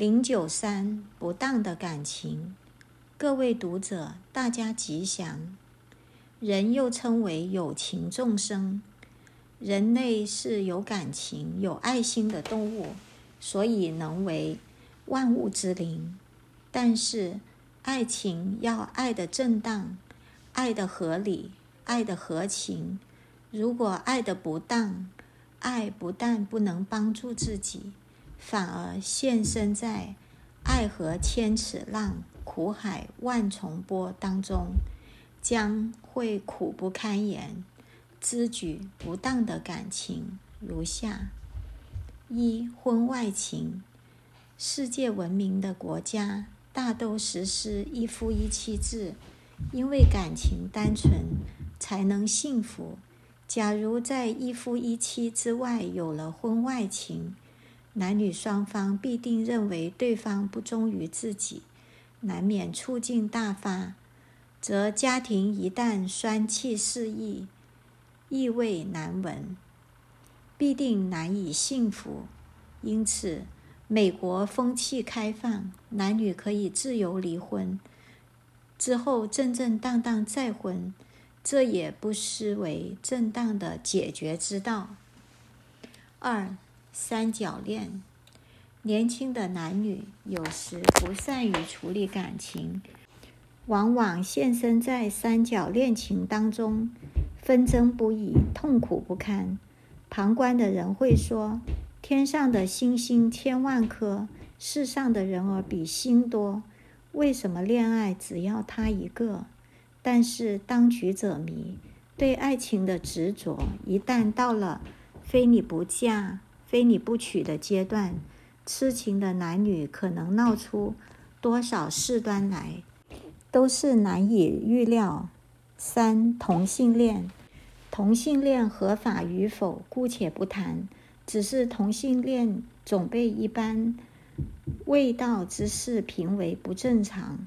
零九三不当的感情，各位读者，大家吉祥。人又称为有情众生，人类是有感情、有爱心的动物，所以能为万物之灵。但是，爱情要爱得正当，爱得合理，爱得合情。如果爱得不当，爱不但不能帮助自己，反而现身在爱河千尺浪、苦海万重波当中。将会苦不堪言。知举不当的感情如下：一、婚外情。世界闻名的国家大都实施一夫一妻制，因为感情单纯才能幸福。假如在一夫一妻之外有了婚外情，男女双方必定认为对方不忠于自己，难免醋劲大发。则家庭一旦酸气四溢，异味难闻，必定难以幸福。因此，美国风气开放，男女可以自由离婚，之后正正当当再婚，这也不失为正当的解决之道。二、三角恋，年轻的男女有时不善于处理感情。往往现身在三角恋情当中，纷争不已，痛苦不堪。旁观的人会说：“天上的星星千万颗，世上的人儿比星多，为什么恋爱只要他一个？”但是当局者迷，对爱情的执着，一旦到了非你不嫁、非你不娶的阶段，痴情的男女可能闹出多少事端来。都是难以预料。三、同性恋，同性恋合法与否姑且不谈，只是同性恋总被一般未道之事评为不正常，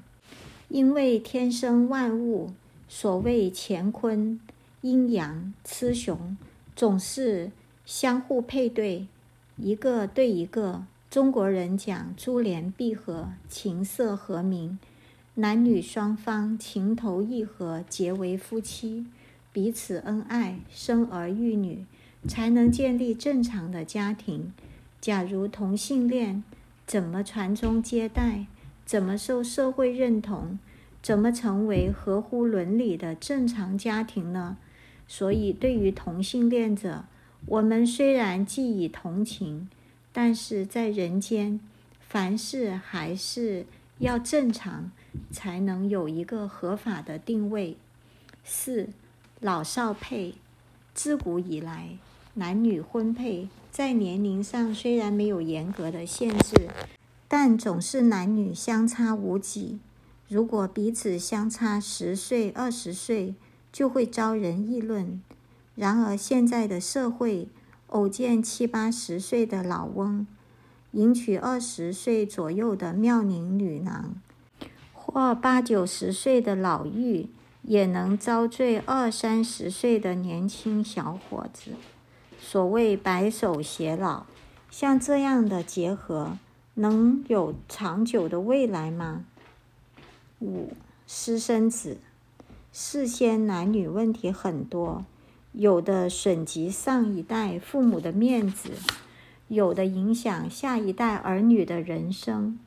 因为天生万物所谓乾坤阴阳雌雄总是相互配对，一个对一个。中国人讲珠联璧合，琴瑟和鸣。男女双方情投意合，结为夫妻，彼此恩爱，生儿育女，才能建立正常的家庭。假如同性恋，怎么传宗接代？怎么受社会认同？怎么成为合乎伦理的正常家庭呢？所以，对于同性恋者，我们虽然既以同情，但是在人间，凡事还是要正常。才能有一个合法的定位。四、老少配，自古以来，男女婚配在年龄上虽然没有严格的限制，但总是男女相差无几。如果彼此相差十岁、二十岁，就会遭人议论。然而现在的社会，偶见七八十岁的老翁迎娶二十岁左右的妙龄女郎。或八九十岁的老妪也能遭罪二三十岁的年轻小伙子，所谓白首偕老，像这样的结合能有长久的未来吗？五、私生子，事先男女问题很多，有的损及上一代父母的面子，有的影响下一代儿女的人生。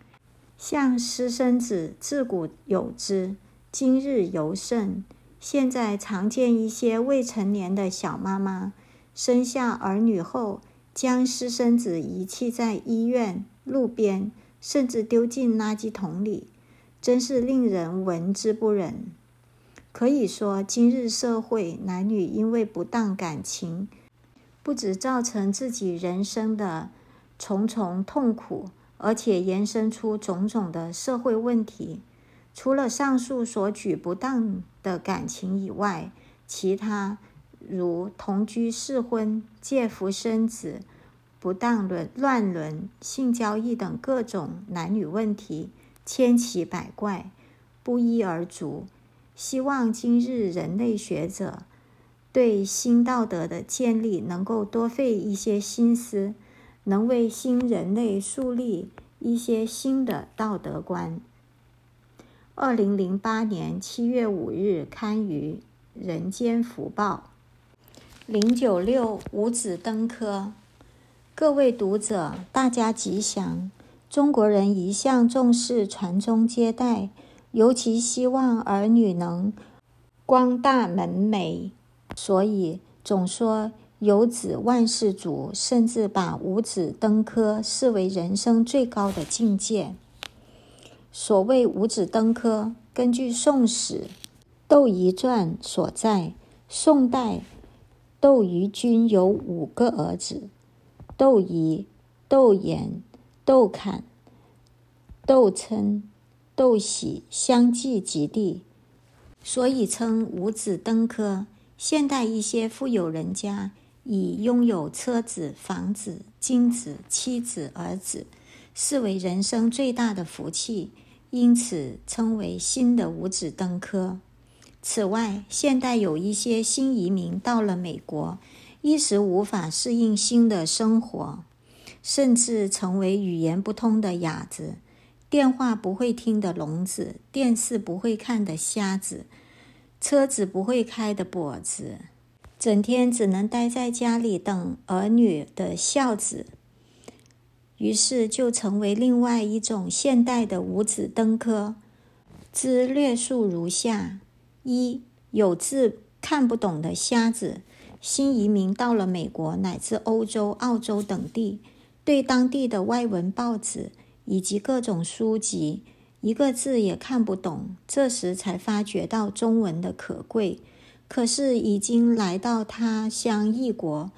像私生子，自古有之，今日尤甚。现在常见一些未成年的小妈妈生下儿女后，将私生子遗弃在医院、路边，甚至丢进垃圾桶里，真是令人闻之不忍。可以说，今日社会男女因为不当感情，不只造成自己人生的重重痛苦。而且延伸出种种的社会问题，除了上述所举不当的感情以外，其他如同居试婚、借夫生子、不当伦乱伦、性交易等各种男女问题，千奇百怪，不一而足。希望今日人类学者对新道德的建立能够多费一些心思。能为新人类树立一些新的道德观。二零零八年七月五日刊于《人间福报》。零九六五子登科，各位读者，大家吉祥。中国人一向重视传宗接代，尤其希望儿女能光大门楣，所以总说有子万事足，甚至把五子登科视为人生最高的境界。所谓五子登科，根据《宋史·窦仪传》所载，宋代窦仪君有五个儿子：窦仪、窦衍、窦侃、窦琛、斗喜相继及第，所以称五子登科。现代一些富有人家以拥有车子、房子、金子、妻子、儿子，视为人生最大的福气。因此称为新的五子登科。此外，现代有一些新移民到了美国，一时无法适应新的生活，甚至成为语言不通的哑子，电话不会听的聋子，电视不会看的瞎子，车子不会开的跛子，整天只能待在家里等儿女的孝子。于是就成为另外一种现代的五子登科，之略述如下：一、有字看不懂的瞎子，新移民到了美国乃至欧洲、澳洲等地，对当地的外文报纸以及各种书籍一个字也看不懂，这时才发觉到中文的可贵。可是已经来到他乡异国，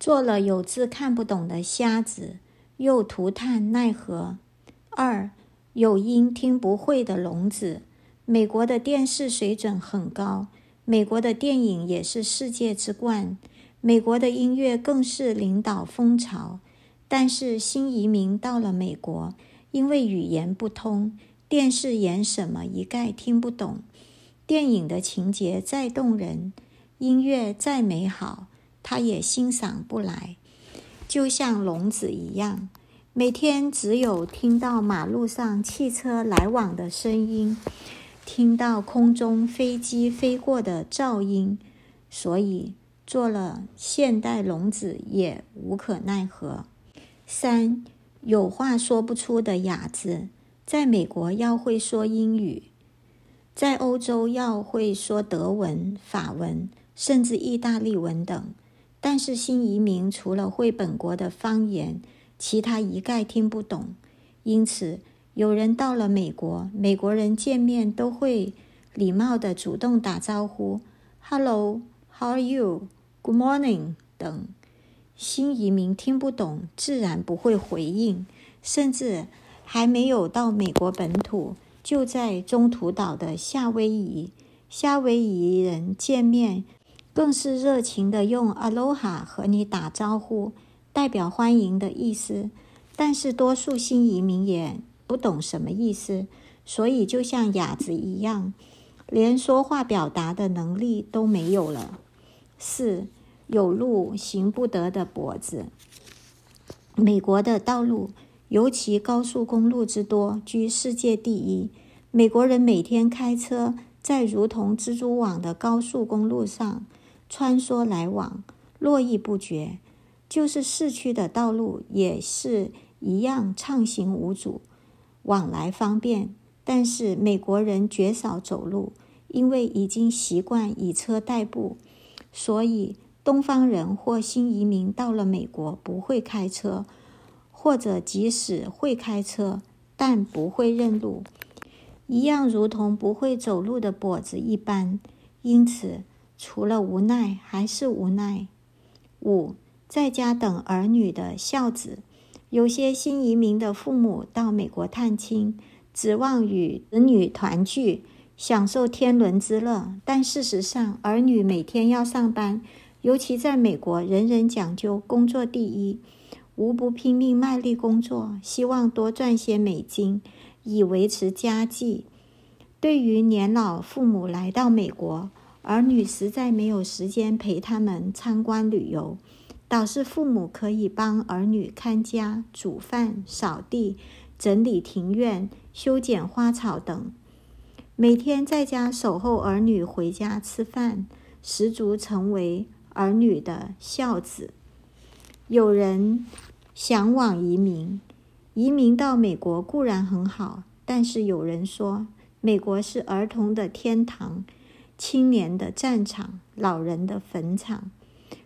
做了有字看不懂的瞎子。又徒叹奈何。二、有音听不会的聋子。美国的电视水准很高，美国的电影也是世界之冠，美国的音乐更是领导风潮。但是新移民到了美国，因为语言不通，电视演什么一概听不懂，电影的情节再动人，音乐再美好，他也欣赏不来。就像聋子一样，每天只有听到马路上汽车来往的声音，听到空中飞机飞过的噪音，所以做了现代聋子也无可奈何。三、有话说不出的哑子，在美国要会说英语，在欧洲要会说德文、法文，甚至意大利文等。但是新移民除了会本国的方言，其他一概听不懂。因此，有人到了美国，美国人见面都会礼貌地主动打招呼：“Hello, how are you? Good morning” 等。新移民听不懂，自然不会回应，甚至还没有到美国本土，就在中途岛的夏威夷，夏威夷人见面。更是热情地用 Aloha 和你打招呼，代表欢迎的意思。但是多数新移民也不懂什么意思，所以就像哑子一样，连说话表达的能力都没有了。四、有路行不得的跛子。美国的道路，尤其高速公路之多，居世界第一。美国人每天开车在如同蜘蛛网的高速公路上。穿梭来往，络绎不绝。就是市区的道路也是一样畅行无阻，往来方便。但是美国人绝少走路，因为已经习惯以车代步。所以东方人或新移民到了美国不会开车，或者即使会开车，但不会认路，一样如同不会走路的跛子一般。因此。除了无奈，还是无奈。五，在家等儿女的孝子，有些新移民的父母到美国探亲，指望与子女团聚，享受天伦之乐。但事实上，儿女每天要上班，尤其在美国，人人讲究工作第一，无不拼命卖力工作，希望多赚些美金，以维持家计。对于年老父母来到美国，儿女实在没有时间陪他们参观旅游，倒是父母可以帮儿女看家、煮饭、扫地，整理庭院、修剪花草等，每天在家守候儿女回家吃饭，十足成为儿女的孝子。有人向往移民，移民到美国固然很好，但是有人说，美国是儿童的天堂，青年的战场，老人的坟场。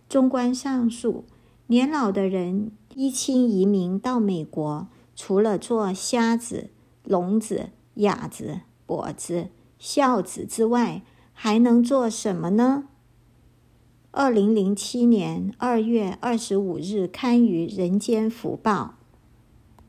综观上述，年老的人依亲移民到美国，除了做瞎子、聋子、哑子、跛子、孝子之外，还能做什么呢？二零零七年二月二十五日刊于《人间福报》。